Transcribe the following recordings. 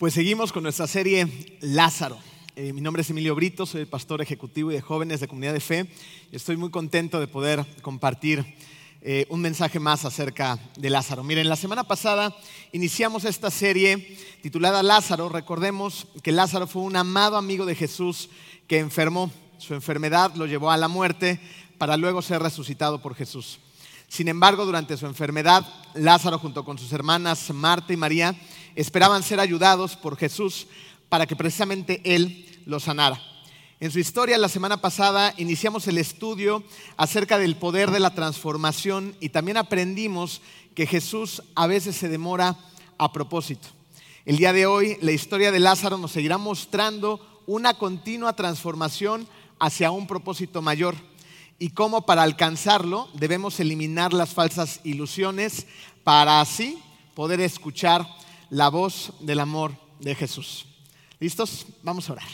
Pues seguimos con nuestra serie Lázaro. Eh, mi nombre es Emilio Brito, soy el pastor ejecutivo y de jóvenes de Comunidad de Fe y estoy muy contento de poder compartir eh, un mensaje más acerca de Lázaro. Miren, la semana pasada iniciamos esta serie titulada Lázaro. Recordemos que Lázaro fue un amado amigo de Jesús que enfermó. Su enfermedad lo llevó a la muerte para luego ser resucitado por Jesús. Sin embargo, durante su enfermedad, Lázaro junto con sus hermanas Marta y María esperaban ser ayudados por Jesús para que precisamente Él los sanara. En su historia, la semana pasada, iniciamos el estudio acerca del poder de la transformación y también aprendimos que Jesús a veces se demora a propósito. El día de hoy, la historia de Lázaro nos seguirá mostrando una continua transformación hacia un propósito mayor y cómo para alcanzarlo debemos eliminar las falsas ilusiones para así poder escuchar la voz del amor de Jesús. ¿Listos? Vamos a orar.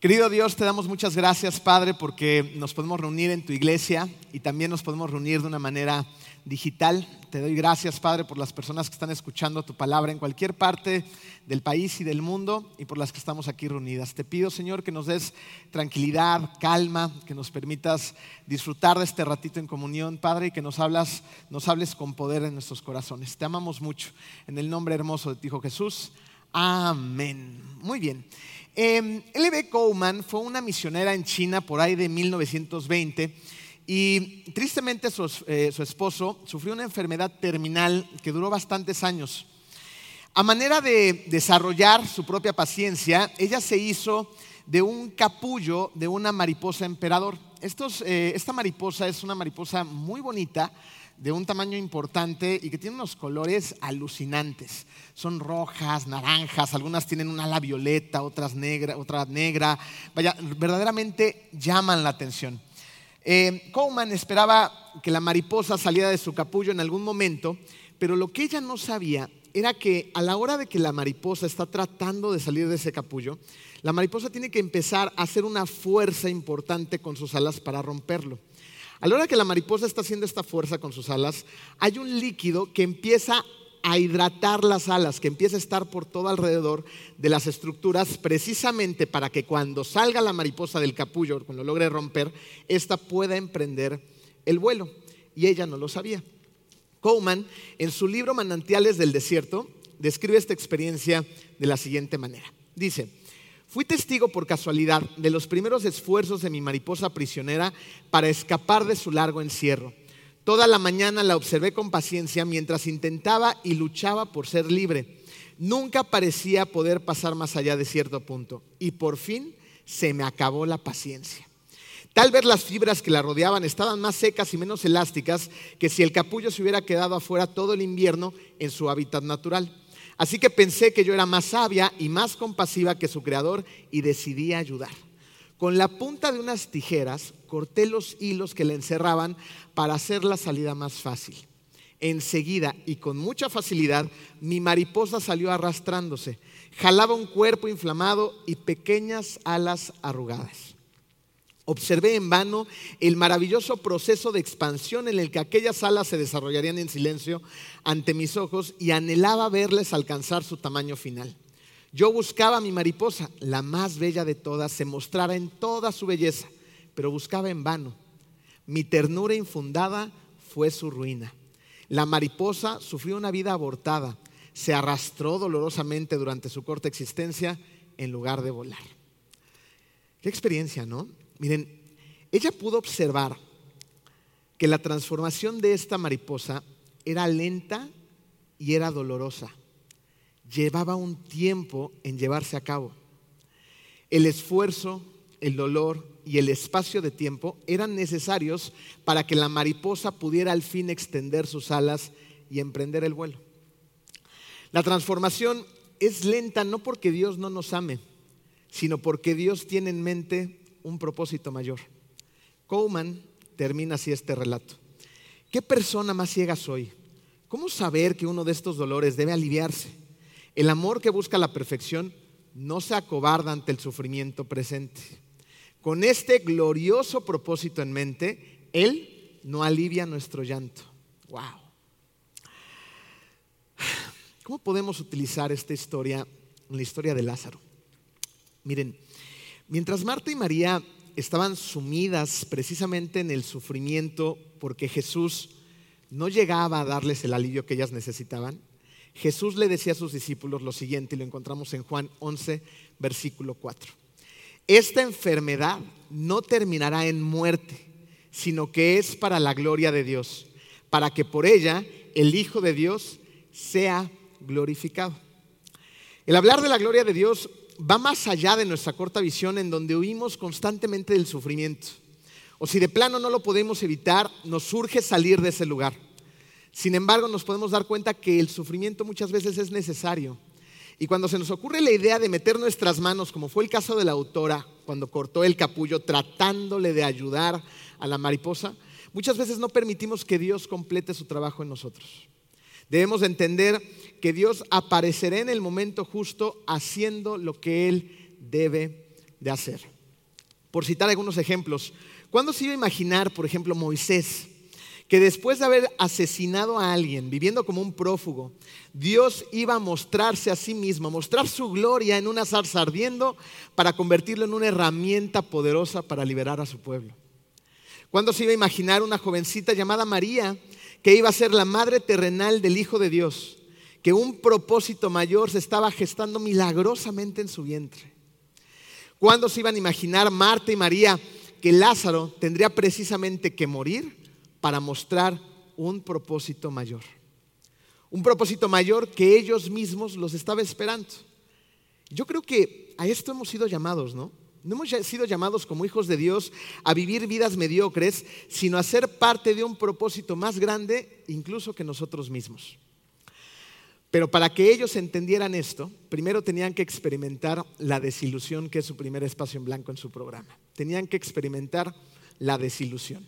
Querido Dios, te damos muchas gracias, Padre, porque nos podemos reunir en tu iglesia y también nos podemos reunir de una manera digital. Te doy gracias, Padre, por las personas que están escuchando tu palabra en cualquier parte del país y del mundo y por las que estamos aquí reunidas. Te pido, Señor, que nos des tranquilidad, calma, que nos permitas disfrutar de este ratito en comunión, Padre, y que nos, hablas, nos hables con poder en nuestros corazones. Te amamos mucho. En el nombre hermoso de ti, Hijo Jesús. Amén. Muy bien. Eh, L.B. Cowman fue una misionera en China por ahí de 1920 y tristemente su, eh, su, esposo sufrió una enfermedad terminal que duró bastantes años. A manera de desarrollar su propia paciencia, ella se hizo de un capullo de una mariposa emperador. Eh, esta mariposa es una mariposa muy bonita, de un tamaño importante y que tiene unos colores alucinantes. Son rojas, naranjas, algunas tienen un ala violeta, otras negra, otra negra. Vaya, verdaderamente llaman la atención. Eh, Coleman esperaba que la mariposa saliera de su capullo en algún momento, pero lo que ella no sabía era que a la hora de que la mariposa está tratando de salir de ese capullo, la mariposa tiene que empezar a hacer una fuerza importante con sus alas para romperlo. A la hora que la mariposa está haciendo esta fuerza con sus alas, hay un líquido que empieza a hidratar las alas, que empieza a estar por todo alrededor de las estructuras, precisamente para que cuando salga la mariposa del capullo, cuando logre romper, ésta pueda emprender el vuelo. Y ella no lo sabía. Coleman, en su libro Manantiales del Desierto, describe esta experiencia de la siguiente manera. Dice, Fui testigo por casualidad de los primeros esfuerzos de mi mariposa prisionera para escapar de su largo encierro. Toda la mañana la observé con paciencia mientras intentaba y luchaba por ser libre. Nunca parecía poder pasar más allá de cierto punto y por fin se me acabó la paciencia. Tal vez las fibras que la rodeaban estaban más secas y menos elásticas que si el capullo se hubiera quedado afuera todo el invierno en su hábitat natural. Así que pensé que yo era más sabia y más compasiva que su creador y decidí ayudar. Con la punta de unas tijeras corté los hilos que le encerraban para hacer la salida más fácil. Enseguida y con mucha facilidad, mi mariposa salió arrastrándose. Jalaba un cuerpo inflamado y pequeñas alas arrugadas. Observé en vano el maravilloso proceso de expansión en el que aquellas alas se desarrollarían en silencio ante mis ojos y anhelaba verles alcanzar su tamaño final. Yo buscaba a mi mariposa, la más bella de todas, se mostrara en toda su belleza, pero buscaba en vano. Mi ternura infundada fue su ruina. La mariposa sufrió una vida abortada, se arrastró dolorosamente durante su corta existencia en lugar de volar. Qué experiencia, ¿no? Miren, ella pudo observar que la transformación de esta mariposa era lenta y era dolorosa. Llevaba un tiempo en llevarse a cabo. El esfuerzo, el dolor y el espacio de tiempo eran necesarios para que la mariposa pudiera al fin extender sus alas y emprender el vuelo. La transformación es lenta no porque Dios no nos ame, sino porque Dios tiene en mente un propósito mayor. Coleman termina así este relato. ¿Qué persona más ciega soy? ¿Cómo saber que uno de estos dolores debe aliviarse? El amor que busca la perfección no se acobarda ante el sufrimiento presente. Con este glorioso propósito en mente, Él no alivia nuestro llanto. Wow. ¿Cómo podemos utilizar esta historia en la historia de Lázaro? Miren, mientras Marta y María estaban sumidas precisamente en el sufrimiento porque Jesús no llegaba a darles el alivio que ellas necesitaban, Jesús le decía a sus discípulos lo siguiente, y lo encontramos en Juan 11, versículo 4. Esta enfermedad no terminará en muerte, sino que es para la gloria de Dios, para que por ella el Hijo de Dios sea glorificado. El hablar de la gloria de Dios va más allá de nuestra corta visión en donde huimos constantemente del sufrimiento. O si de plano no lo podemos evitar, nos surge salir de ese lugar. Sin embargo, nos podemos dar cuenta que el sufrimiento muchas veces es necesario. Y cuando se nos ocurre la idea de meter nuestras manos, como fue el caso de la autora, cuando cortó el capullo tratándole de ayudar a la mariposa, muchas veces no permitimos que Dios complete su trabajo en nosotros. Debemos entender que Dios aparecerá en el momento justo haciendo lo que Él debe de hacer. Por citar algunos ejemplos, ¿cuándo se iba a imaginar, por ejemplo, Moisés, que después de haber asesinado a alguien, viviendo como un prófugo, Dios iba a mostrarse a sí mismo, mostrar su gloria en una zarza ardiendo para convertirlo en una herramienta poderosa para liberar a su pueblo? ¿Cuándo se iba a imaginar una jovencita llamada María que iba a ser la madre terrenal del Hijo de Dios, que un propósito mayor se estaba gestando milagrosamente en su vientre. ¿Cuándo se iban a imaginar Marta y María que Lázaro tendría precisamente que morir para mostrar un propósito mayor? Un propósito mayor que ellos mismos los estaba esperando. Yo creo que a esto hemos sido llamados, ¿no? No hemos sido llamados como hijos de Dios a vivir vidas mediocres, sino a ser parte de un propósito más grande incluso que nosotros mismos. Pero para que ellos entendieran esto, primero tenían que experimentar la desilusión, que es su primer espacio en blanco en su programa. Tenían que experimentar la desilusión.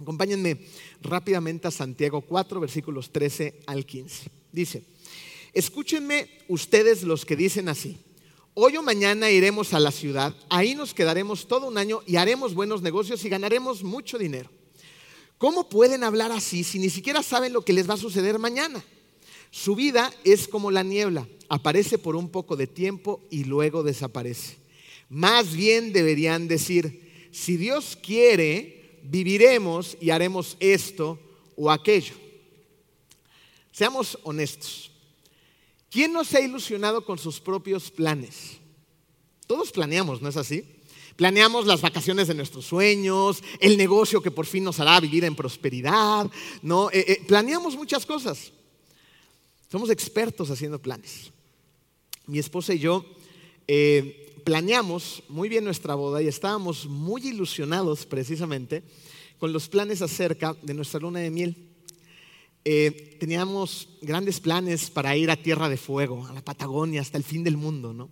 Acompáñenme rápidamente a Santiago 4, versículos 13 al 15. Dice, escúchenme ustedes los que dicen así hoy o mañana iremos a la ciudad, ahí nos quedaremos todo un año y haremos buenos negocios y ganaremos mucho dinero. ¿Cómo pueden hablar así si ni siquiera saben lo que les va a suceder mañana? Su vida es como la niebla, aparece por un poco de tiempo y luego desaparece. Más bien deberían decir, si Dios quiere, viviremos y haremos esto o aquello. Seamos honestos. ¿Quién no se ha ilusionado con sus propios planes? Todos planeamos, ¿no es así? Planeamos las vacaciones de nuestros sueños, el negocio que por fin nos hará vivir en prosperidad, ¿no? Eh, eh, planeamos muchas cosas. Somos expertos haciendo planes. Mi esposa y yo eh, planeamos muy bien nuestra boda y estábamos muy ilusionados precisamente con los planes acerca de nuestra luna de miel. Eh, teníamos grandes planes para ir a Tierra de Fuego, a la Patagonia, hasta el fin del mundo, ¿no?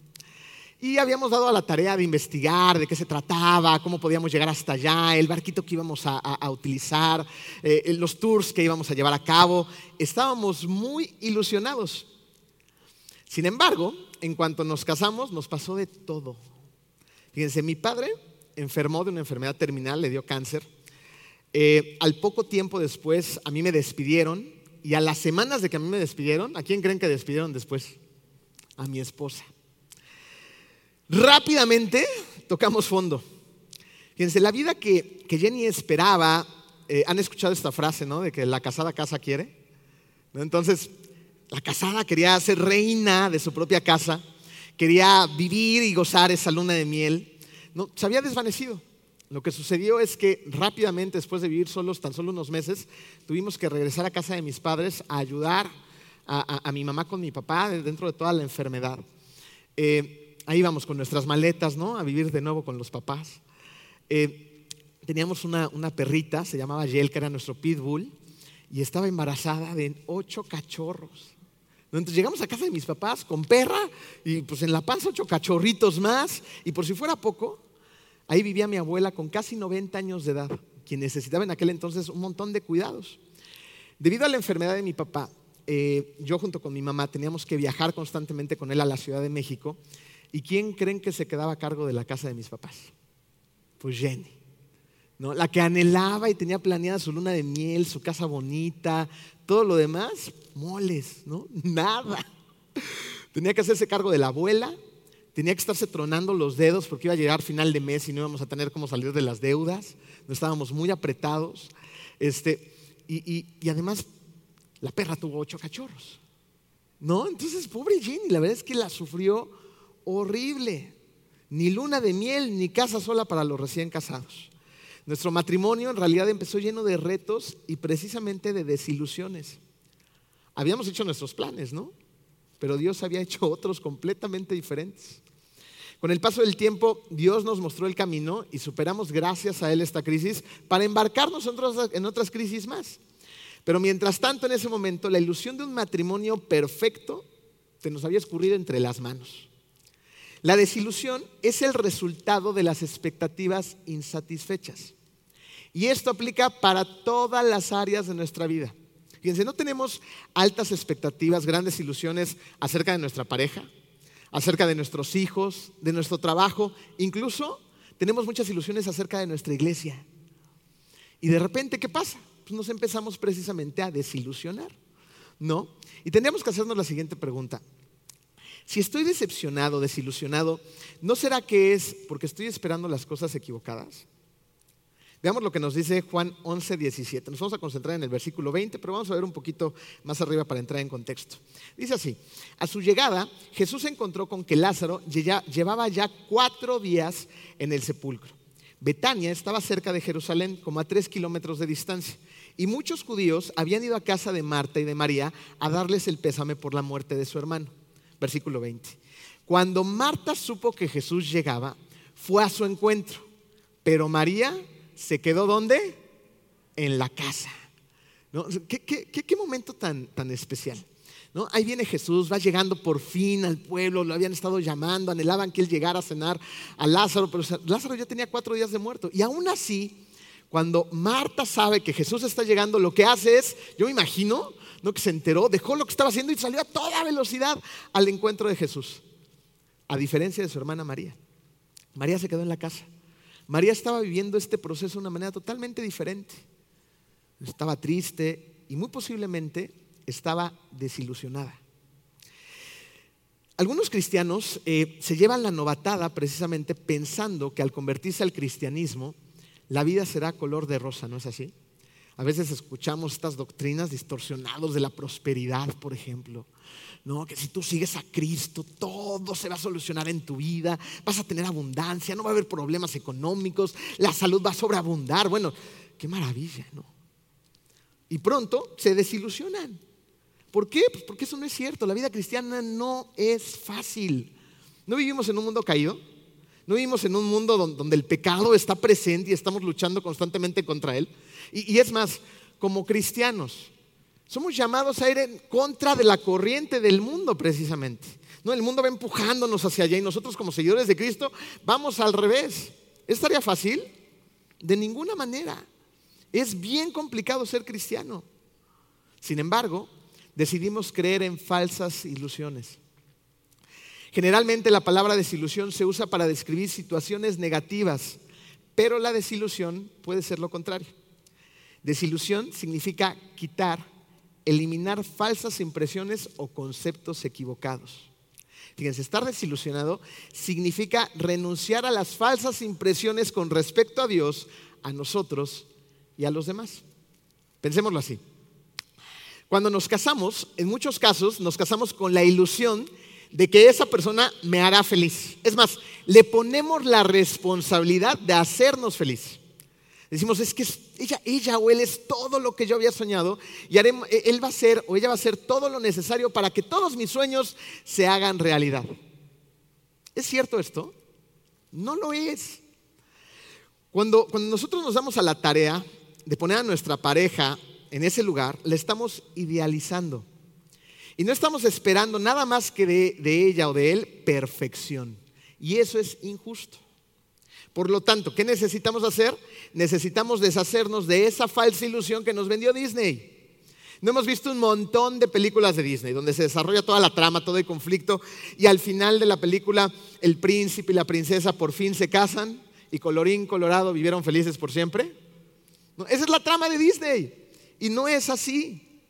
Y habíamos dado a la tarea de investigar de qué se trataba, cómo podíamos llegar hasta allá, el barquito que íbamos a, utilizar, eh, los tours que íbamos a llevar a cabo. Estábamos muy ilusionados. Sin embargo, en cuanto nos casamos, nos pasó de todo. Fíjense, mi padre enfermó de una enfermedad terminal, le dio cáncer. Eh, al poco tiempo después a mí me despidieron y a las semanas de que a mí me despidieron, ¿a quién creen que despidieron después? A mi esposa. Rápidamente tocamos fondo. Fíjense, la vida que, Jenny esperaba, eh, han escuchado esta frase, ¿no? De que la casada casa quiere. Entonces, la casada quería ser reina de su propia casa, quería vivir y gozar esa luna de miel. No, se había desvanecido. Lo que sucedió es que rápidamente, después de vivir solos tan solo unos meses, tuvimos que regresar a casa de mis padres a ayudar a, mi mamá con mi papá dentro de toda la enfermedad. Eh, ahí íbamos con nuestras maletas, ¿no? A vivir de nuevo con los papás. Eh, teníamos una, perrita, se llamaba Yel, que era nuestro pitbull, y estaba embarazada de ocho cachorros. Entonces llegamos a casa de mis papás con perra y pues en la panza ocho cachorritos más. Y por si fuera poco, Ahí vivía mi abuela con casi 90 años de edad, quien necesitaba en aquel entonces un montón de cuidados. Debido a la enfermedad de mi papá, eh, yo junto con mi mamá teníamos que viajar constantemente con él a la Ciudad de México. ¿Y quién creen que se quedaba a cargo de la casa de mis papás? Pues Jenny. ¿No? La que anhelaba y tenía planeada su luna de miel, su casa bonita, todo lo demás, moles, ¿no? Nada. Tenía que hacerse cargo de la abuela, tenía que estarse tronando los dedos porque iba a llegar final de mes y no íbamos a tener cómo salir de las deudas, no estábamos muy apretados. Este, y, y además, la perra tuvo ocho cachorros. ¿No? Entonces, pobre Jenny, la verdad es que la sufrió horrible. Ni luna de miel, ni casa sola para los recién casados. Nuestro matrimonio en realidad empezó lleno de retos y precisamente de desilusiones. Habíamos hecho nuestros planes, ¿no? Pero Dios había hecho otros completamente diferentes. Con el paso del tiempo, Dios nos mostró el camino y superamos gracias a Él esta crisis para embarcarnos en otras, crisis más. Pero mientras tanto, en ese momento, la ilusión de un matrimonio perfecto se nos había escurrido entre las manos. La desilusión es el resultado de las expectativas insatisfechas. Y esto aplica para todas las áreas de nuestra vida. Fíjense, no tenemos altas expectativas, grandes ilusiones acerca de nuestra pareja, acerca de nuestros hijos, de nuestro trabajo, incluso tenemos muchas ilusiones acerca de nuestra iglesia. Y de repente, ¿qué pasa? Pues nos empezamos precisamente a desilusionar, ¿no? Y tendríamos que hacernos la siguiente pregunta. Si estoy decepcionado, desilusionado, ¿no será que es porque estoy esperando las cosas equivocadas? Veamos lo que nos dice Juan 11, 17. Nos vamos a concentrar en el versículo 20, pero vamos a ver un poquito más arriba para entrar en contexto. Dice así, a su llegada Jesús se encontró con que Lázaro llevaba ya cuatro días en el sepulcro. Betania estaba cerca de Jerusalén, como a tres kilómetros de distancia, y muchos judíos habían ido a casa de Marta y de María a darles el pésame por la muerte de su hermano. Versículo 20. Cuando Marta supo que Jesús llegaba, fue a su encuentro, pero María se quedó ¿dónde? En la casa. ¿Qué, momento tan, tan especial? ¿No? Ahí viene Jesús, va llegando por fin al pueblo, lo habían estado llamando, anhelaban que él llegara a cenar a Lázaro, pero Lázaro ya tenía cuatro días de muerto. Y aún así, cuando Marta sabe que Jesús está llegando, lo que hace es, yo me imagino, ¿no? que se enteró, dejó lo que estaba haciendo y salió a toda velocidad al encuentro de Jesús. A diferencia de su hermana María. María se quedó en la casa. María estaba viviendo este proceso de una manera totalmente diferente. Estaba triste y muy posiblemente estaba desilusionada. Algunos cristianos eh, se llevan la novatada precisamente pensando que al convertirse al cristianismo, la vida será color de rosa, ¿no es así? A veces escuchamos estas doctrinas distorsionadas de la prosperidad, por ejemplo. No, que si tú sigues a Cristo, todo se va a solucionar en tu vida, vas a tener abundancia, no va a haber problemas económicos, la salud va a sobreabundar. Bueno, qué maravilla, ¿no? Y pronto se desilusionan. ¿Por qué? Pues porque eso no es cierto. La vida cristiana no es fácil. ¿No vivimos en un mundo caído? ¿No vivimos en un mundo donde el pecado está presente y estamos luchando constantemente contra él? Y, es más, como cristianos, somos llamados a ir en contra de la corriente del mundo precisamente. No, el mundo va empujándonos hacia allá y nosotros como seguidores de Cristo vamos al revés. ¿Estaría fácil? De ninguna manera. Es bien complicado ser cristiano. Sin embargo, decidimos creer en falsas ilusiones. Generalmente la palabra desilusión se usa para describir situaciones negativas, pero la desilusión puede ser lo contrario. Desilusión significa quitar eliminar falsas impresiones o conceptos equivocados. Fíjense, estar desilusionado significa renunciar a las falsas impresiones con respecto a Dios, a nosotros y a los demás. Pensémoslo así. Cuando nos casamos, en muchos casos nos casamos con la ilusión de que esa persona me hará feliz. Es más, le ponemos la responsabilidad de hacernos feliz. Decimos, es que ella, ella o él es todo lo que yo había soñado y e, él va a ser o ella va a hacer todo lo necesario para que todos mis sueños se hagan realidad. ¿Es cierto esto? No lo es. Cuando, cuando nosotros nos damos a la tarea de poner a nuestra pareja en ese lugar, le estamos idealizando. Y no estamos esperando nada más que de, de ella o de él perfección. Y eso es injusto. Por lo tanto, ¿qué necesitamos hacer? Necesitamos deshacernos de esa falsa ilusión que nos vendió Disney. No hemos visto un montón de películas de Disney donde se desarrolla toda la trama, todo el conflicto y al final de la película el príncipe y la princesa por fin se casan y colorín colorado vivieron felices por siempre. esa es la trama de Disney. Y no es así.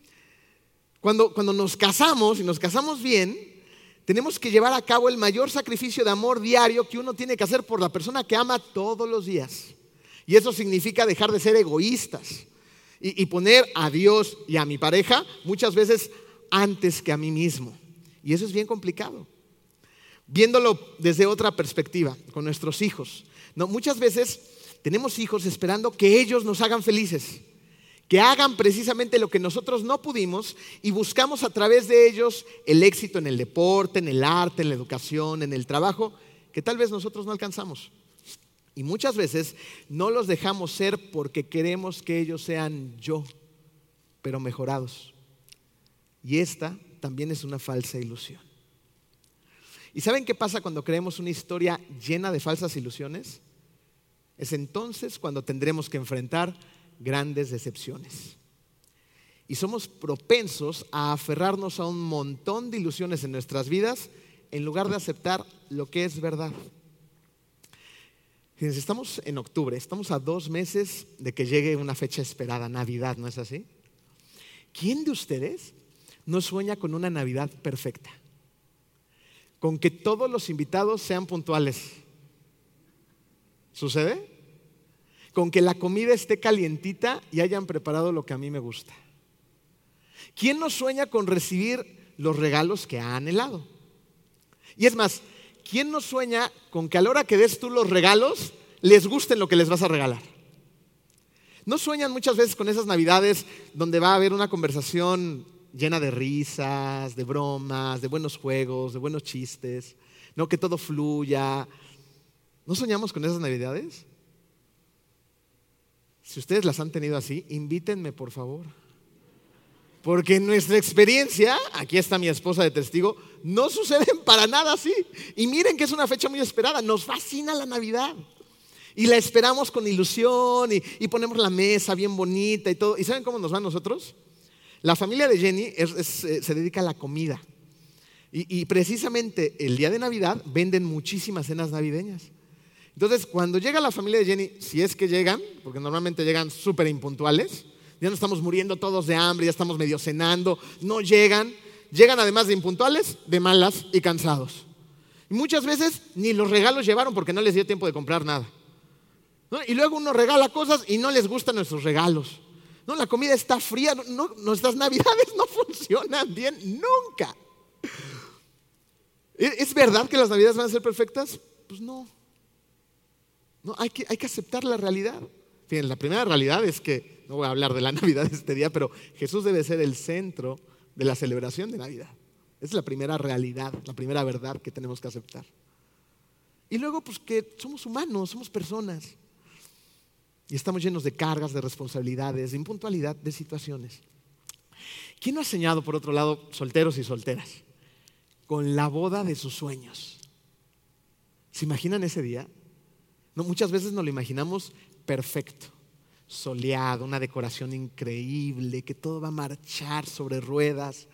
Cuando, cuando nos casamos y nos casamos bien, tenemos que llevar a cabo el mayor sacrificio de amor diario que uno tiene que hacer por la persona que ama todos los días. Y eso significa dejar de ser egoístas y, poner a Dios y a mi pareja muchas veces antes que a mí mismo. Y eso es bien complicado. Viéndolo desde otra perspectiva, con nuestros hijos. Muchas veces tenemos hijos esperando que ellos nos hagan felices, que hagan precisamente lo que nosotros no pudimos y buscamos a través de ellos el éxito en el deporte, en el arte, en la educación, en el trabajo, que tal vez nosotros no alcanzamos. Y muchas veces no los dejamos ser porque queremos que ellos sean yo, pero mejorados. Y esta también es una falsa ilusión. ¿Y saben qué pasa cuando creemos una historia llena de falsas ilusiones? Es entonces cuando tendremos que enfrentar grandes decepciones. Y somos propensos a aferrarnos a un montón de ilusiones en nuestras vidas en lugar de aceptar lo que es verdad. Estamos en octubre, estamos a dos meses de que llegue una fecha esperada, Navidad, ¿no es así? ¿Quién de ustedes no sueña con una Navidad perfecta? Con que todos los invitados sean puntuales. ¿Sucede? Con que la comida esté calientita y hayan preparado lo que a mí me gusta. ¿Quién no sueña con recibir los regalos que ha anhelado? Y es más, ¿quién no sueña con que a la hora que des tú los regalos, les gusten lo que les vas a regalar? ¿No sueñan muchas veces con esas navidades donde va a haber una conversación llena de risas, de bromas, de buenos juegos, de buenos chistes, no que todo fluya? ¿No soñamos con esas navidades? Si ustedes las han tenido así, invítenme por favor. Porque en nuestra experiencia, aquí está mi esposa de testigo, no suceden para nada así. Y miren que es una fecha muy esperada, nos fascina la Navidad. Y la esperamos con ilusión y, ponemos la mesa bien bonita y todo. ¿Y saben cómo nos va a nosotros? La familia de Jenny eh, se dedica a la comida. Y, y precisamente el día de Navidad venden muchísimas cenas navideñas. Entonces, cuando llega la familia de Jenny, si es que llegan, porque normalmente llegan súper impuntuales, ya no estamos muriendo todos de hambre, ya estamos medio cenando, no llegan, llegan además de impuntuales, de malas y cansados. Y muchas veces ni los regalos llevaron porque no les dio tiempo de comprar nada. Y luego uno regala cosas y no les gustan nuestros regalos. No, la comida está fría, nuestras navidades no funcionan bien nunca. ¿Es verdad que las navidades van a ser perfectas? Pues no. No, hay que, hay que aceptar la realidad. Fíjense, la primera realidad es que no voy a hablar de la Navidad este día, pero Jesús debe ser el centro de la celebración de Navidad. Esa es la primera realidad, la primera verdad que tenemos que aceptar. Y luego, pues que somos humanos, somos personas. Y estamos llenos de cargas, de responsabilidades, de impuntualidad, de situaciones. ¿Quién no ha soñado, por otro lado, solteros y solteras? Con la boda de sus sueños. ¿Se imaginan ese día? No, muchas veces nos lo imaginamos perfecto soleado, una decoración increíble, que todo va a marchar sobre ruedas.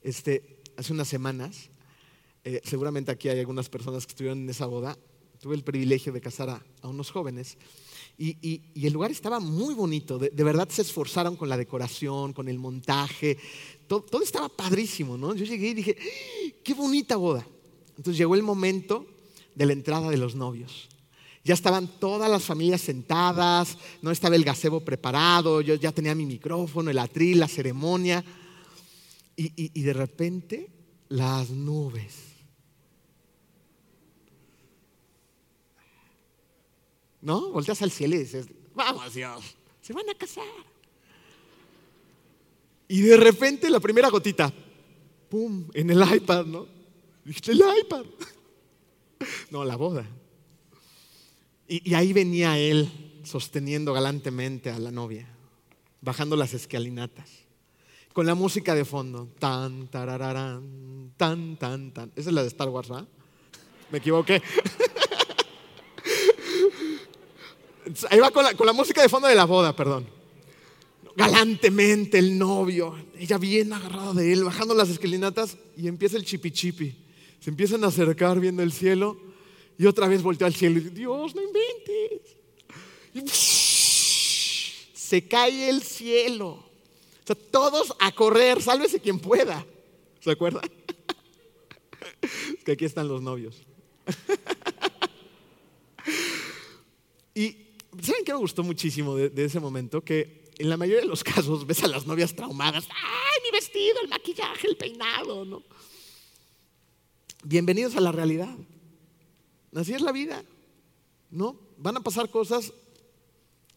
Este, hace unas semanas, eh, seguramente aquí hay algunas personas que estuvieron en esa boda, tuve el privilegio de casar a, unos jóvenes y, el lugar estaba muy bonito, de, verdad se esforzaron con la decoración, con el montaje, todo, todo estaba padrísimo, ¿no? Yo llegué y dije, ¡Ah! qué bonita boda. Entonces llegó el momento de la entrada de los novios. Ya estaban todas las familias sentadas, no estaba el gazebo preparado, yo ya tenía mi micrófono, el atril, la ceremonia. Y, de repente las nubes. ¿No? Volteas al cielo y dices, vamos Dios, se van a casar. Y de repente la primera gotita, ¡pum! En el iPad, ¿no? El iPad. No, la boda. Y, ahí venía él sosteniendo galantemente a la novia, bajando las escalinatas, con la música de fondo. Tan, tarararán, tan, tan, tan. Esa es la de Star Wars, ¿va? Me equivoqué. Ahí va con la, con la música de fondo de la boda, perdón. Galantemente el novio, ella bien agarrada de él, bajando las escalinatas y empieza el chipi chipi. Se empiezan a acercar viendo el cielo Y otra vez volteó al cielo y dice, Dios, no inventes. Y se cae el cielo. O sea, todos a correr, sálvese quien pueda. ¿Se acuerdan? Es que aquí están los novios. Y ¿saben qué me gustó muchísimo de, de, ese momento? Que en la mayoría de los casos ves a las novias traumadas. ¡Ay, mi vestido, el maquillaje, el peinado! ¿no? Bienvenidos a la realidad. Así es la vida. ¿No? Van a pasar cosas,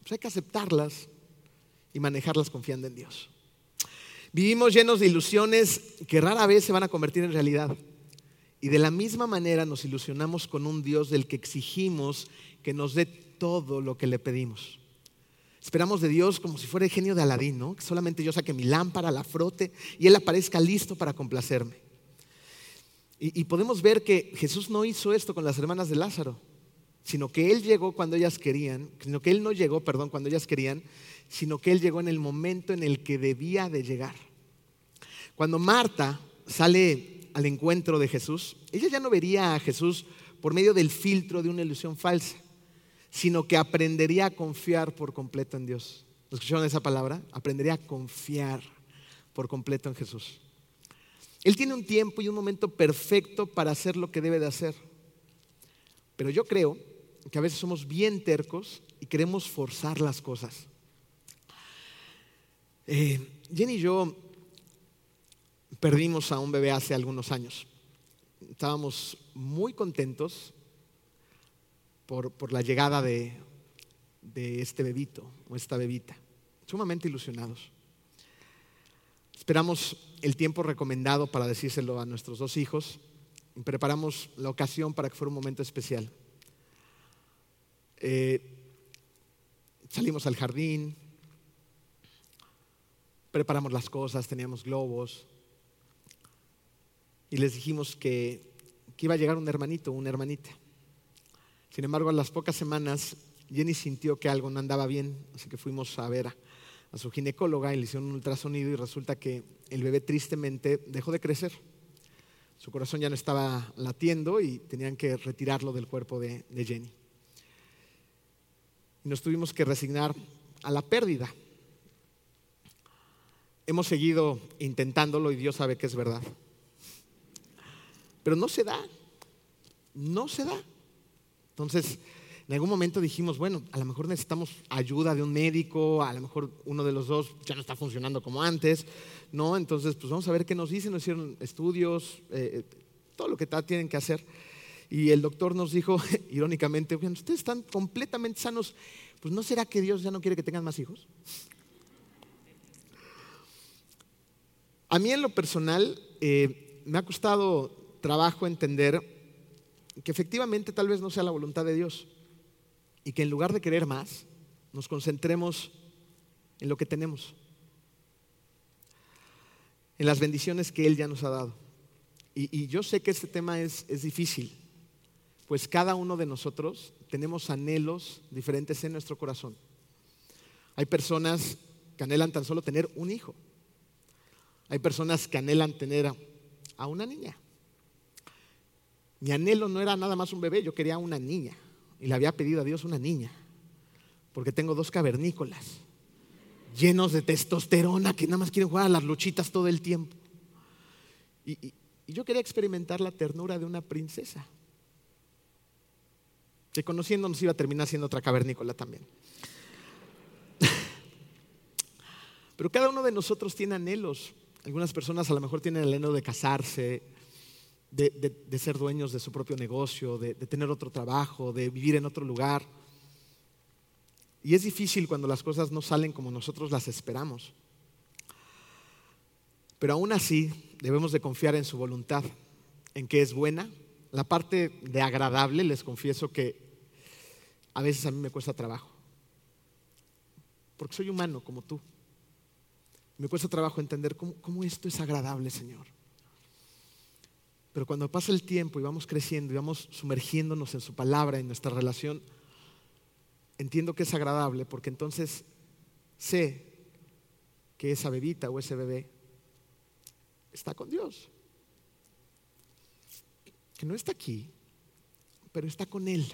pues hay que aceptarlas y manejarlas confiando en Dios. Vivimos llenos de ilusiones que rara vez se van a convertir en realidad. Y de la misma manera nos ilusionamos con un Dios del que exigimos que nos dé todo lo que le pedimos. Esperamos de Dios como si fuera el genio de Aladín, ¿no? Que solamente yo saque mi lámpara, la frote y Él aparezca listo para complacerme. Y, podemos ver que Jesús no hizo esto con las hermanas de Lázaro, sino que Él llegó cuando ellas querían, sino que Él no llegó, perdón, cuando ellas querían, sino que Él llegó en el momento en el que debía de llegar. Cuando Marta sale al encuentro de Jesús, ella ya no vería a Jesús por medio del filtro de una ilusión falsa, sino que aprendería a confiar por completo en Dios. ¿Escucharon esa palabra? Aprendería a confiar por completo en Jesús. Él tiene un tiempo y un momento perfecto para hacer lo que debe de hacer. Pero yo creo que a veces somos bien tercos y queremos forzar las cosas. Eh, Jenny y yo perdimos a un bebé hace algunos años. Estábamos muy contentos por, por la llegada de, de este bebito o esta bebita, sumamente ilusionados. Esperamos el tiempo recomendado para decírselo a nuestros dos hijos y preparamos la ocasión para que fuera un momento especial. Eh, salimos al jardín, preparamos las cosas, teníamos globos y les dijimos que, que iba a llegar un hermanito, una hermanita. Sin embargo, a las pocas semanas Jenny sintió que algo no andaba bien, así que fuimos a ver a, su ginecóloga y le hicieron un ultrasonido y resulta que el bebé tristemente dejó de crecer. Su corazón ya no estaba latiendo y tenían que retirarlo del cuerpo de, de Jenny. Y nos tuvimos que resignar a la pérdida. Hemos seguido intentándolo y Dios sabe que es verdad. Pero no se da, no se da. Entonces, en algún momento dijimos, bueno, a lo mejor necesitamos ayuda de un médico, a lo mejor uno de los dos ya no está funcionando como antes, ¿no? Entonces, pues vamos a ver qué nos dicen, nos hicieron estudios, eh, todo lo que tienen que hacer. Y el doctor nos dijo, irónicamente, ustedes están completamente sanos, pues ¿no será que Dios ya no quiere que tengan más hijos? A mí en lo personal eh, me ha costado trabajo entender que efectivamente tal vez no sea la voluntad de Dios y que en lugar de querer más, nos concentremos en lo que tenemos, en las bendiciones que Él ya nos ha dado. Y, yo sé que este tema es, es difícil, pues cada uno de nosotros tenemos anhelos diferentes en nuestro corazón. Hay personas que anhelan tan solo tener un hijo. Hay personas que anhelan tener a una niña. Mi anhelo no era nada más un bebé, yo quería una niña y le había pedido a Dios una niña, porque tengo dos cavernícolas llenos de testosterona que nada más quieren jugar a las luchitas todo el tiempo. Y, yo quería experimentar la ternura de una princesa, que conociéndonos iba a terminar siendo otra cavernícola también. Pero cada uno de nosotros tiene anhelos. Algunas personas a lo mejor tienen el anhelo de casarse, de, de, ser dueños de su propio negocio, de, de tener otro trabajo, de vivir en otro lugar. Y es difícil cuando las cosas no salen como nosotros las esperamos. Pero aún así debemos de confiar en su voluntad, en que es buena. La parte de agradable, les confieso que a veces a mí me cuesta trabajo. Porque soy humano como tú. Me cuesta trabajo entender cómo, cómo esto es agradable, Señor. Pero cuando pasa el tiempo y vamos creciendo y vamos sumergiéndonos en su palabra, en nuestra relación, entiendo que es agradable porque entonces sé que esa bebita o ese bebé está con Dios. Que no está aquí, pero está con Él.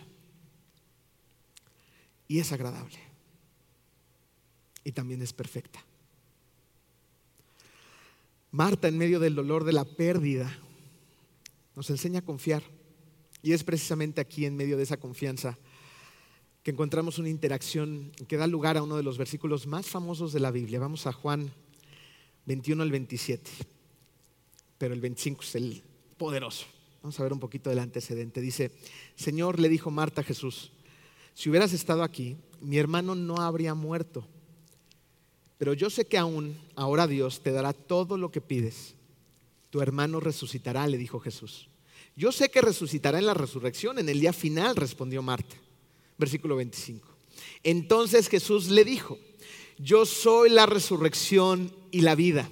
Y es agradable. Y también es perfecta. Marta, en medio del dolor de la pérdida, nos enseña a confiar. Y es precisamente aquí, en medio de esa confianza, que encontramos una interacción que da lugar a uno de los versículos más famosos de la Biblia. Vamos a Juan 21 al 27, pero el 25 es el poderoso. Vamos a ver un poquito del antecedente. Dice, Señor, le dijo Marta a Jesús, si hubieras estado aquí, mi hermano no habría muerto. Pero yo sé que aún ahora Dios te dará todo lo que pides. Tu hermano resucitará, le dijo Jesús. Yo sé que resucitará en la resurrección, en el día final, respondió Marta. Versículo 25. Entonces Jesús le dijo, yo soy la resurrección y la vida.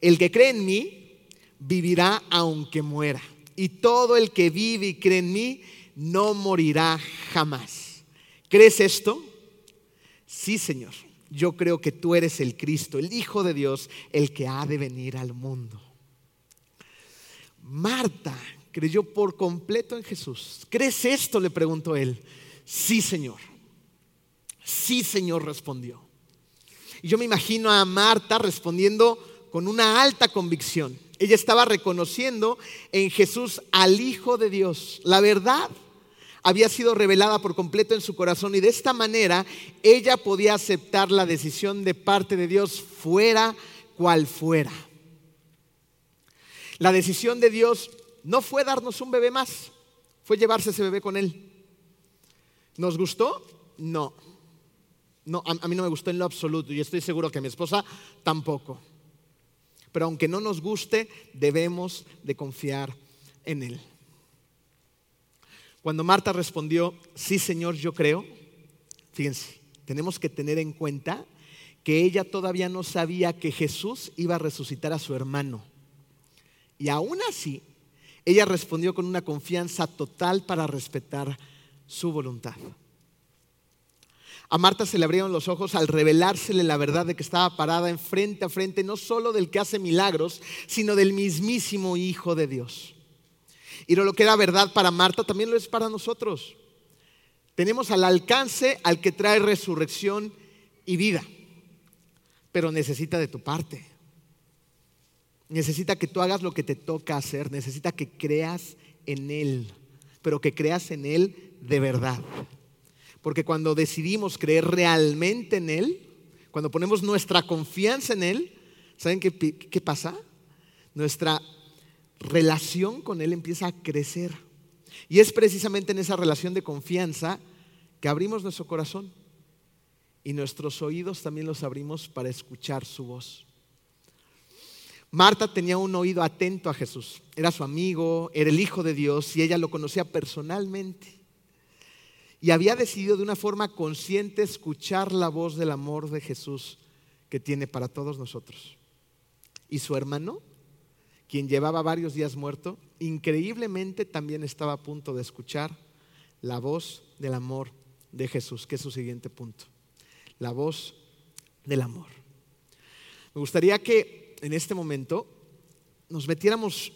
El que cree en mí vivirá aunque muera y todo el que vive y cree en mí no morirá jamás. ¿Crees esto? Sí, Señor. Yo creo que tú eres el Cristo, el Hijo de Dios, el que ha de venir al mundo. Marta creyó por completo en Jesús. ¿Crees esto? le preguntó él. Sí, Señor. Sí, Señor, respondió. Y yo me imagino a Marta respondiendo con una alta convicción. Ella estaba reconociendo en Jesús al Hijo de Dios. La verdad había sido revelada por completo en su corazón y de esta manera ella podía aceptar la decisión de parte de Dios fuera cual fuera. La decisión de Dios no fue darnos un bebé más, fue llevarse ese bebé con él. ¿Nos gustó? No. No, a, mí no me gustó en lo absoluto y estoy seguro que a mi esposa tampoco. Pero aunque no nos guste, debemos de confiar en Él. Cuando Marta respondió, sí Señor, yo creo, fíjense, tenemos que tener en cuenta que ella todavía no sabía que Jesús iba a resucitar a su hermano. Y aún así, ella respondió con una confianza total para respetar su voluntad. A Marta se le abrieron los ojos al revelársele la verdad de que estaba parada en frente a frente no solo del que hace milagros, sino del mismísimo Hijo de Dios. Y lo que era verdad para Marta también lo es para nosotros. Tenemos al alcance al que trae resurrección y vida, pero necesita de tu parte. Necesita que tú hagas lo que te toca hacer, necesita que creas en Él, pero que creas en Él de verdad. Porque cuando decidimos creer realmente en Él, cuando ponemos nuestra confianza en Él, ¿saben qué, qué pasa? Nuestra relación con Él empieza a crecer. Y es precisamente en esa relación de confianza que abrimos nuestro corazón y nuestros oídos también los abrimos para escuchar su voz. Marta tenía un oído atento a Jesús. Era su amigo, era el Hijo de Dios y ella lo conocía personalmente y había decidido de una forma consciente escuchar la voz del amor de Jesús que tiene para todos nosotros. Y su hermano, quien llevaba varios días muerto, increíblemente también estaba a punto de escuchar la voz del amor de Jesús, que es su siguiente punto. La voz del amor. Me gustaría que en este momento nos metiéramos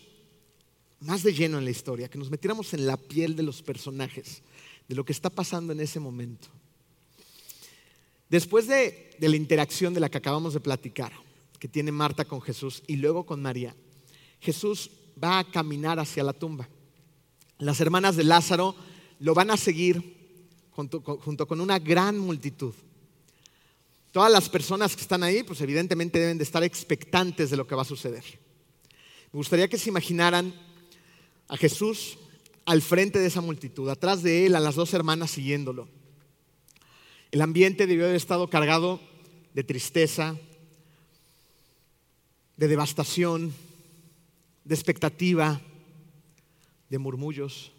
más de lleno en la historia, que nos metiéramos en la piel de los personajes de lo que está pasando en ese momento. Después de, la interacción de la que acabamos de platicar, que tiene Marta con Jesús y luego con María, Jesús va a caminar hacia la tumba. Las hermanas de Lázaro lo van a seguir junto, con una gran multitud. Todas las personas que están ahí, pues evidentemente deben de estar expectantes de lo que va a suceder. Me gustaría que se imaginaran a Jesús al frente de esa multitud, atrás de él a las dos hermanas siguiéndolo. El ambiente debió haber estado cargado de tristeza, de devastación, de expectativa, de murmullos.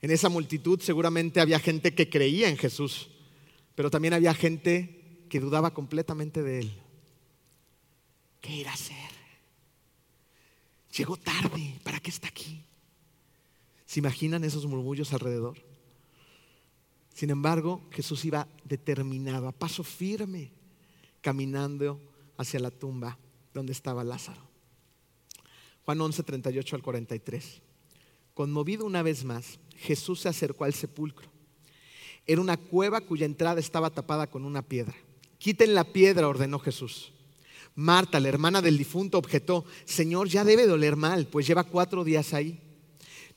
En esa multitud seguramente había gente que creía en Jesús, pero también había gente que dudaba completamente de él. ¿Qué irá a hacer? Llegó tarde, ¿para qué está aquí? ¿Se imaginan esos murmullos alrededor? Sin embargo, Jesús iba determinado, a paso firme, caminando hacia la tumba donde estaba Lázaro. Juan 11, 38 al 43. Conmovido una vez más, Jesús se acercó al sepulcro. Era una cueva cuya entrada estaba tapada con una piedra. Quiten la piedra, ordenó Jesús. Marta, la hermana del difunto, objetó, Señor, ya debe doler mal, pues lleva cuatro días ahí.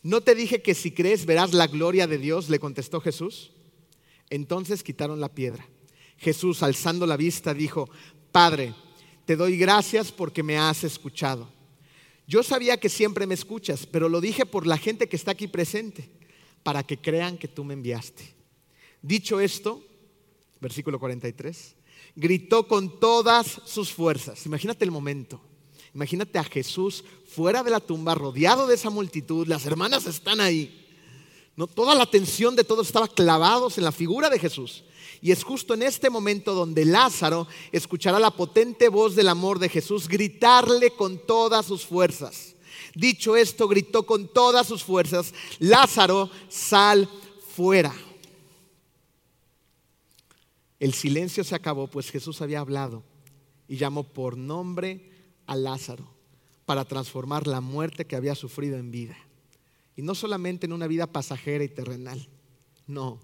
¿No te dije que si crees verás la gloria de Dios? le contestó Jesús. Entonces quitaron la piedra. Jesús, alzando la vista, dijo, Padre, te doy gracias porque me has escuchado. Yo sabía que siempre me escuchas, pero lo dije por la gente que está aquí presente, para que crean que tú me enviaste. Dicho esto, versículo 43, gritó con todas sus fuerzas. Imagínate el momento. Imagínate a Jesús fuera de la tumba, rodeado de esa multitud. Las hermanas están ahí. No, toda la atención de todos estaba clavados en la figura de Jesús. Y es justo en este momento donde Lázaro escuchará la potente voz del amor de Jesús gritarle con todas sus fuerzas. Dicho esto, gritó con todas sus fuerzas, Lázaro, sal fuera. El silencio se acabó, pues Jesús había hablado y llamó por nombre a Lázaro para transformar la muerte que había sufrido en vida. Y no solamente en una vida pasajera y terrenal, no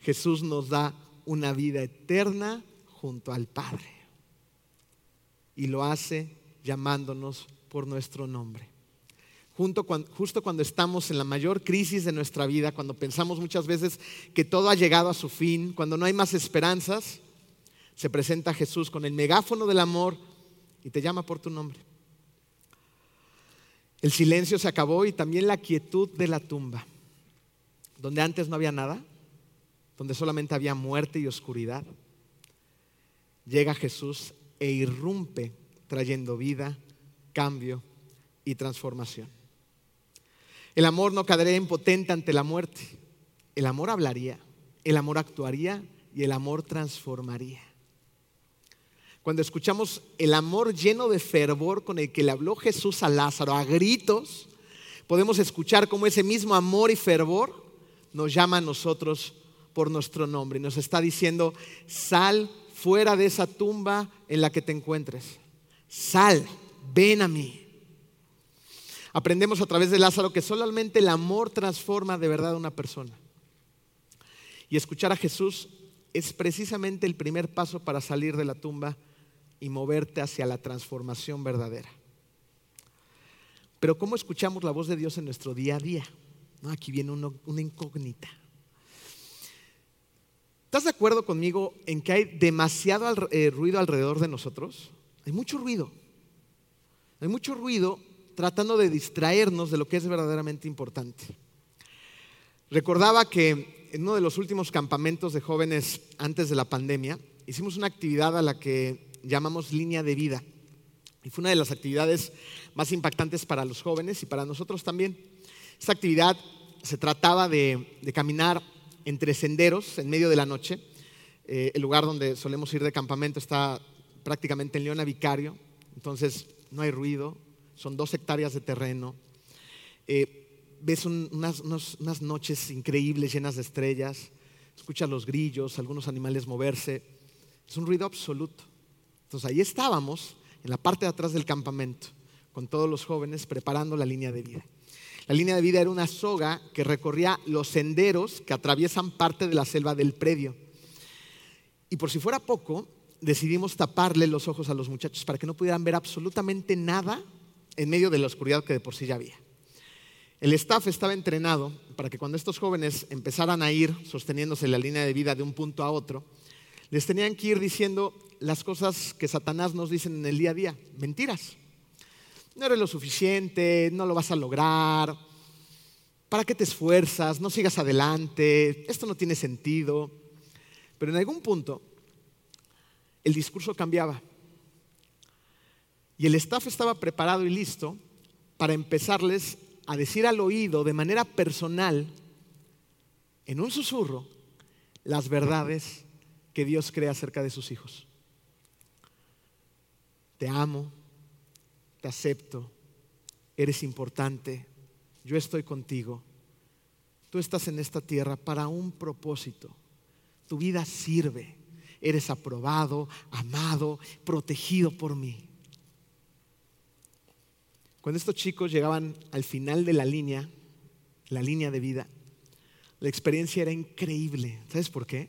Jesús nos da una vida eterna junto al Padre. Y lo hace llamándonos por nuestro nombre. Justo cuando estamos en la mayor crisis de nuestra vida, cuando pensamos muchas veces que todo ha llegado a su fin, cuando no hay más esperanzas, se presenta Jesús con el megáfono del amor y te llama por tu nombre. El silencio se acabó y también la quietud de la tumba, donde antes no había nada, donde solamente había muerte y oscuridad, llega Jesús e irrumpe trayendo vida, cambio y transformación. El amor no quedaría impotente ante la muerte. El amor hablaría, el amor actuaría y el amor transformaría. Cuando escuchamos el amor lleno de fervor con el que le habló Jesús a Lázaro a gritos, podemos escuchar cómo ese mismo amor y fervor nos llama a nosotros por nuestro nombre y nos está diciendo, sal fuera de esa tumba en la que te encuentres. Sal, ven a mí. Aprendemos a través de Lázaro que solamente el amor transforma de verdad a una persona. Y escuchar a Jesús es precisamente el primer paso para salir de la tumba y moverte hacia la transformación verdadera. Pero ¿cómo escuchamos la voz de Dios en nuestro día a día? aquí viene una incógnita. ¿Estás de acuerdo conmigo en que hay demasiado eh, ruido alrededor de nosotros? Hay mucho ruido. Hay mucho ruido tratando de distraernos de lo que es verdaderamente importante. Recordaba que en uno de los últimos campamentos de jóvenes antes de la pandemia, hicimos una actividad a la que llamamos línea de vida. Y fue una de las actividades más impactantes para los jóvenes y para nosotros también. Esta actividad se trataba de, caminar entre senderos en medio de la noche. Eh, el lugar donde solemos ir de campamento está prácticamente en Leona Vicario, entonces no hay ruido, son dos hectáreas de terreno. Eh, ves unas, unas, noches increíbles llenas de estrellas, escuchas los grillos, algunos animales moverse, es un ruido absoluto. Entonces ahí estábamos, en la parte de atrás del campamento, con todos los jóvenes preparando la línea de vida. La línea de vida era una soga que recorría los senderos que atraviesan parte de la selva del predio. Y por si fuera poco, decidimos taparle los ojos a los muchachos para que no pudieran ver absolutamente nada en medio de la oscuridad que de por sí ya había. El staff estaba entrenado para que cuando estos jóvenes empezaran a ir sosteniéndose la línea de vida de un punto a otro, les tenían que ir diciendo las cosas que Satanás nos dice en el día a día, mentiras no eres lo suficiente, no lo vas a lograr, ¿para qué te esfuerzas? No sigas adelante, esto no tiene sentido. Pero en algún punto el discurso cambiaba. Y el staff estaba preparado y listo para empezarles a decir al oído de manera personal, en un susurro, las verdades que Dios cree acerca de sus hijos. Te amo, te acepto, eres importante, yo estoy contigo. Tú estás en esta tierra para un propósito. Tu vida sirve. Eres aprobado, amado, protegido por mí. Cuando estos chicos llegaban al final de la línea, la línea de vida, la experiencia era increíble. ¿Sabes por qué?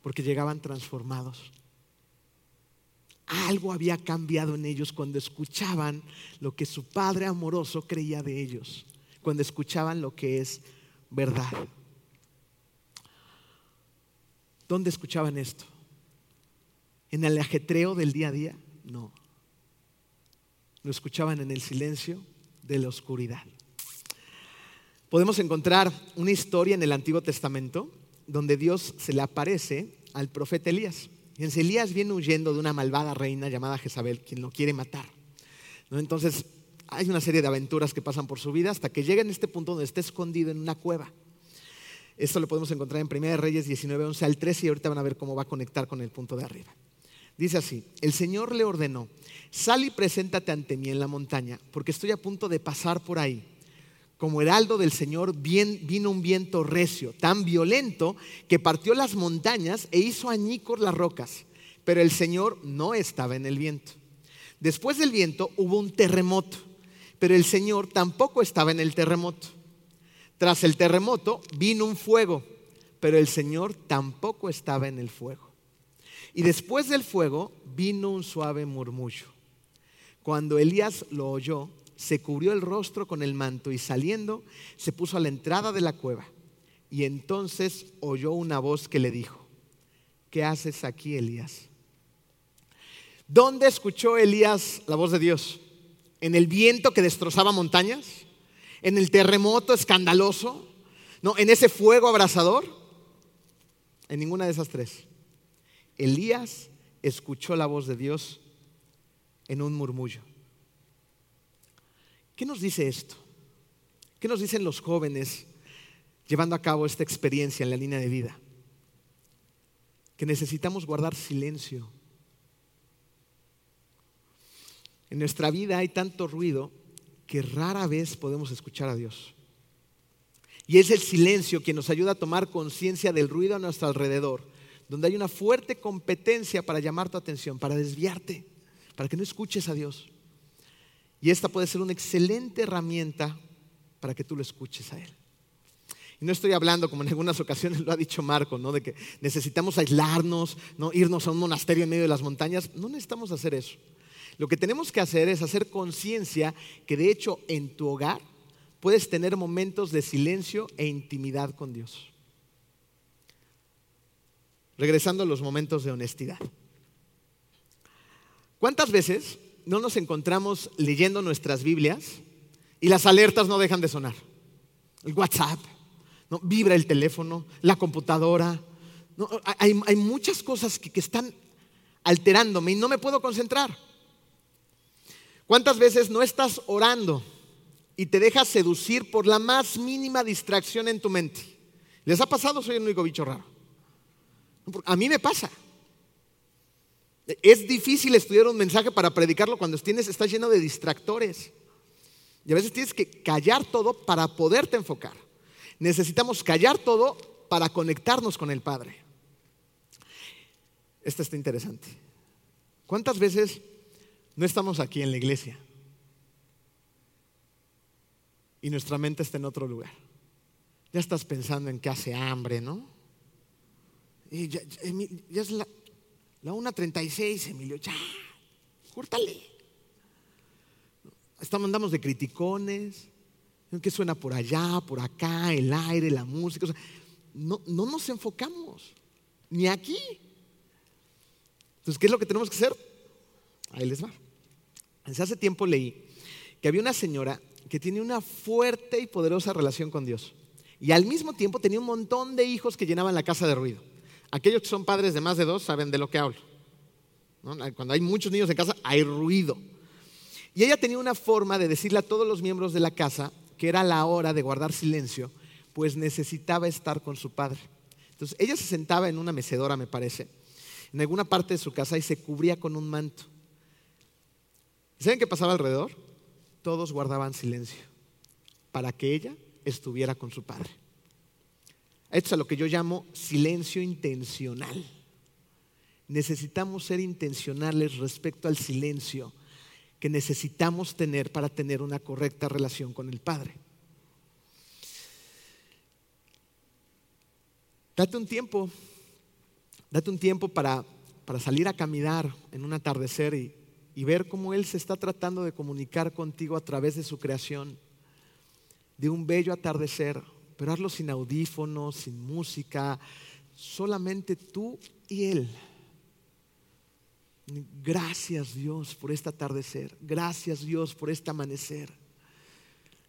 Porque llegaban transformados. Algo había cambiado en ellos cuando escuchaban lo que su Padre amoroso creía de ellos, cuando escuchaban lo que es verdad. ¿Dónde escuchaban esto? ¿En el ajetreo del día a día? No. Lo escuchaban en el silencio de la oscuridad. Podemos encontrar una historia en el Antiguo Testamento donde Dios se le aparece al profeta Elías. Y Elías viene huyendo de una malvada reina llamada Jezabel, quien lo quiere matar. Entonces, hay una serie de aventuras que pasan por su vida hasta que llega en este punto donde está escondido en una cueva. Esto lo podemos encontrar en 1 Reyes 19, 11 al 13 y ahorita van a ver cómo va a conectar con el punto de arriba. Dice así, el Señor le ordenó, sal y preséntate ante mí en la montaña, porque estoy a punto de pasar por ahí. Como heraldo del Señor vino un viento recio, tan violento que partió las montañas e hizo añicos las rocas, pero el Señor no estaba en el viento. Después del viento hubo un terremoto, pero el Señor tampoco estaba en el terremoto. Tras el terremoto vino un fuego, pero el Señor tampoco estaba en el fuego. Y después del fuego vino un suave murmullo. Cuando Elías lo oyó, se cubrió el rostro con el manto y saliendo se puso a la entrada de la cueva. Y entonces oyó una voz que le dijo, ¿qué haces aquí, Elías? ¿Dónde escuchó Elías la voz de Dios? ¿En el viento que destrozaba montañas? ¿En el terremoto escandaloso? ¿No? ¿En ese fuego abrasador? En ninguna de esas tres. Elías escuchó la voz de Dios en un murmullo. ¿Qué nos dice esto? ¿Qué nos dicen los jóvenes llevando a cabo esta experiencia en la línea de vida? Que necesitamos guardar silencio. En nuestra vida hay tanto ruido que rara vez podemos escuchar a Dios. Y es el silencio que nos ayuda a tomar conciencia del ruido a nuestro alrededor donde hay una fuerte competencia para llamar tu atención, para desviarte, para que no escuches a Dios. Y esta puede ser una excelente herramienta para que tú lo escuches a Él. Y no estoy hablando, como en algunas ocasiones lo ha dicho Marco, ¿no? de que necesitamos aislarnos, ¿no? irnos a un monasterio en medio de las montañas. No necesitamos hacer eso. Lo que tenemos que hacer es hacer conciencia que de hecho en tu hogar puedes tener momentos de silencio e intimidad con Dios. Regresando a los momentos de honestidad. ¿Cuántas veces no nos encontramos leyendo nuestras Biblias y las alertas no dejan de sonar? El WhatsApp, vibra el teléfono, la computadora. Hay, muchas cosas que, que están alterándome y no me puedo concentrar. ¿Cuántas veces no estás orando y te dejas seducir por la más mínima distracción en tu mente? ¿Les ha pasado? Soy el único bicho raro. A mí me pasa. Es difícil estudiar un mensaje para predicarlo cuando tienes, estás lleno de distractores. Y a veces tienes que callar todo para poderte enfocar. Necesitamos callar todo para conectarnos con el Padre. Esto está interesante. ¿Cuántas veces no estamos aquí en la iglesia? Y nuestra mente está en otro lugar. Ya estás pensando en que hace hambre, ¿no? Ya, es la, la 1.36, Emilio, ya, córtale. Estamos, andamos de criticones, que suena por allá, por acá, el aire, la música. no, no nos enfocamos, ni aquí. Entonces, ¿qué es lo que tenemos que hacer? Ahí les va. hace tiempo leí que había una señora que tiene una fuerte y poderosa relación con Dios. Y al mismo tiempo tenía un montón de hijos que llenaban la casa de ruido. Aquellos que son padres de más de dos saben de lo que hablo. Cuando hay muchos niños en casa, hay ruido. Y ella tenía una forma de decirle a todos los miembros de la casa que era la hora de guardar silencio, pues necesitaba estar con su padre. Entonces, ella se sentaba en una mecedora, me parece, en alguna parte de su casa y se cubría con un manto. ¿Saben qué pasaba alrededor? Todos guardaban silencio para que ella estuviera con su padre. Esto es a lo que yo llamo silencio intencional. Necesitamos ser intencionales respecto al silencio que necesitamos tener para tener una correcta relación con el Padre. Date un tiempo, date un tiempo para, para salir a caminar en un atardecer y, y ver cómo Él se está tratando de comunicar contigo a través de su creación, de un bello atardecer pero hazlo sin audífonos, sin música, solamente tú y Él. Gracias Dios por este atardecer, gracias Dios por este amanecer,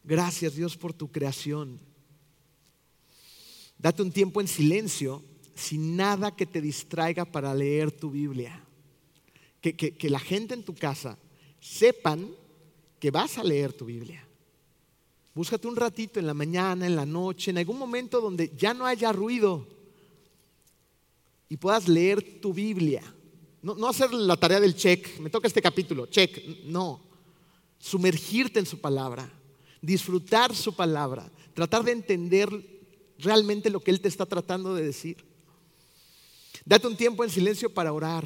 gracias Dios por tu creación. Date un tiempo en silencio, sin nada que te distraiga para leer tu Biblia. Que, que, la gente en tu casa sepan que vas a leer tu Biblia. Búscate un ratito en la mañana, en la noche, en algún momento donde ya no haya ruido y puedas leer tu Biblia. No, hacer la tarea del check, me toca este capítulo, check, no. Sumergirte en su palabra, disfrutar su palabra, tratar de entender realmente lo que Él te está tratando de decir. Date un tiempo en silencio para orar.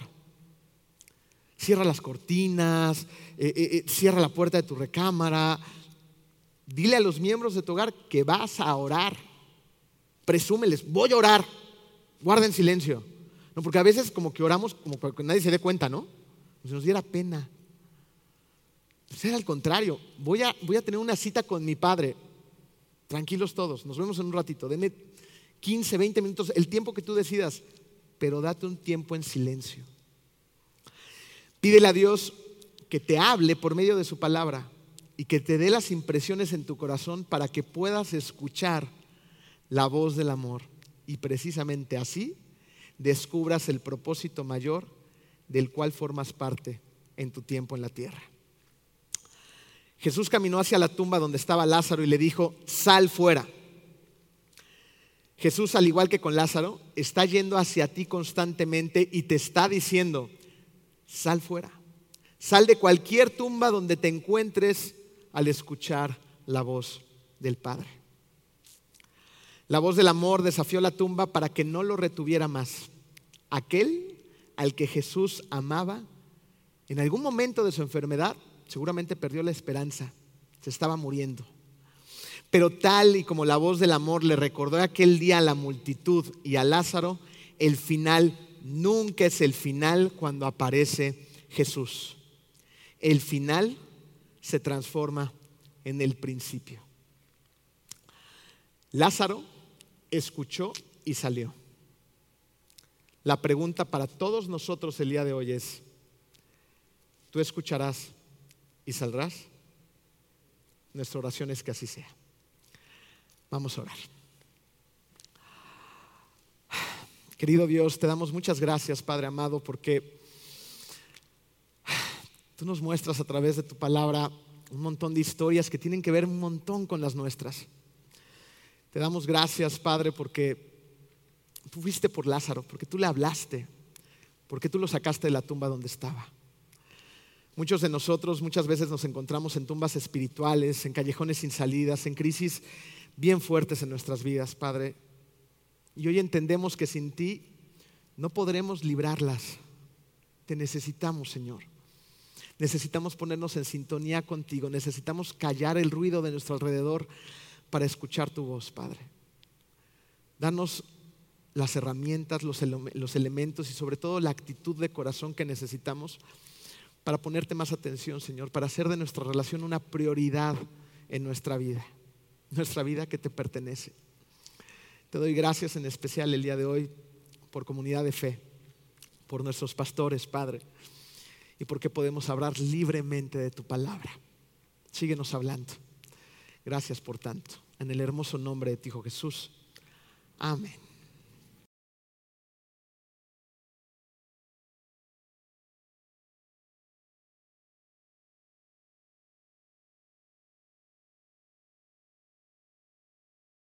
Cierra las cortinas, eh, eh, eh, cierra la puerta de tu recámara. Dile a los miembros de tu hogar que vas a orar. Presúmeles, voy a orar. Guarden silencio. No, porque a veces como que oramos como para que nadie se dé cuenta, ¿no? Se nos diera pena. Ser al contrario, voy a, voy a tener una cita con mi padre. Tranquilos todos, nos vemos en un ratito. Deme 15, 20 minutos, el tiempo que tú decidas, pero date un tiempo en silencio. Pídele a Dios que te hable por medio de su palabra y que te dé las impresiones en tu corazón para que puedas escuchar la voz del amor. Y precisamente así descubras el propósito mayor del cual formas parte en tu tiempo en la tierra. Jesús caminó hacia la tumba donde estaba Lázaro y le dijo, sal fuera. Jesús, al igual que con Lázaro, está yendo hacia ti constantemente y te está diciendo, sal fuera. Sal de cualquier tumba donde te encuentres al escuchar la voz del Padre. La voz del amor desafió la tumba para que no lo retuviera más. Aquel al que Jesús amaba, en algún momento de su enfermedad, seguramente perdió la esperanza, se estaba muriendo. Pero tal y como la voz del amor le recordó aquel día a la multitud y a Lázaro, el final nunca es el final cuando aparece Jesús. El final se transforma en el principio. Lázaro escuchó y salió. La pregunta para todos nosotros el día de hoy es, ¿tú escucharás y saldrás. Nuestra oración es que así sea. Vamos a orar. Querido Dios, te damos muchas gracias, Padre amado, porque tú nos muestras a través de tu palabra un montón de historias que tienen que ver un montón con las nuestras. Te damos gracias, Padre, porque tú fuiste por Lázaro, porque tú le hablaste, porque tú lo sacaste de la tumba donde estaba. Muchos de nosotros muchas veces nos encontramos en tumbas espirituales, en callejones sin salidas, en crisis bien fuertes en nuestras vidas, Padre. Y hoy entendemos que sin ti no podremos librarlas. Te necesitamos, Señor. Necesitamos ponernos en sintonía contigo. Necesitamos callar el ruido de nuestro alrededor para escuchar tu voz, Padre. Danos las herramientas, los, elementos y sobre todo la actitud de corazón que necesitamos para ponerte más atención, Señor, para hacer de nuestra relación una prioridad en nuestra vida, nuestra vida que te pertenece. Te doy gracias en especial el día de hoy por comunidad de fe, por nuestros pastores, Padre, y porque podemos hablar libremente de tu palabra. Síguenos hablando. Gracias por tanto. En el hermoso nombre de ti, Hijo Jesús. Amén.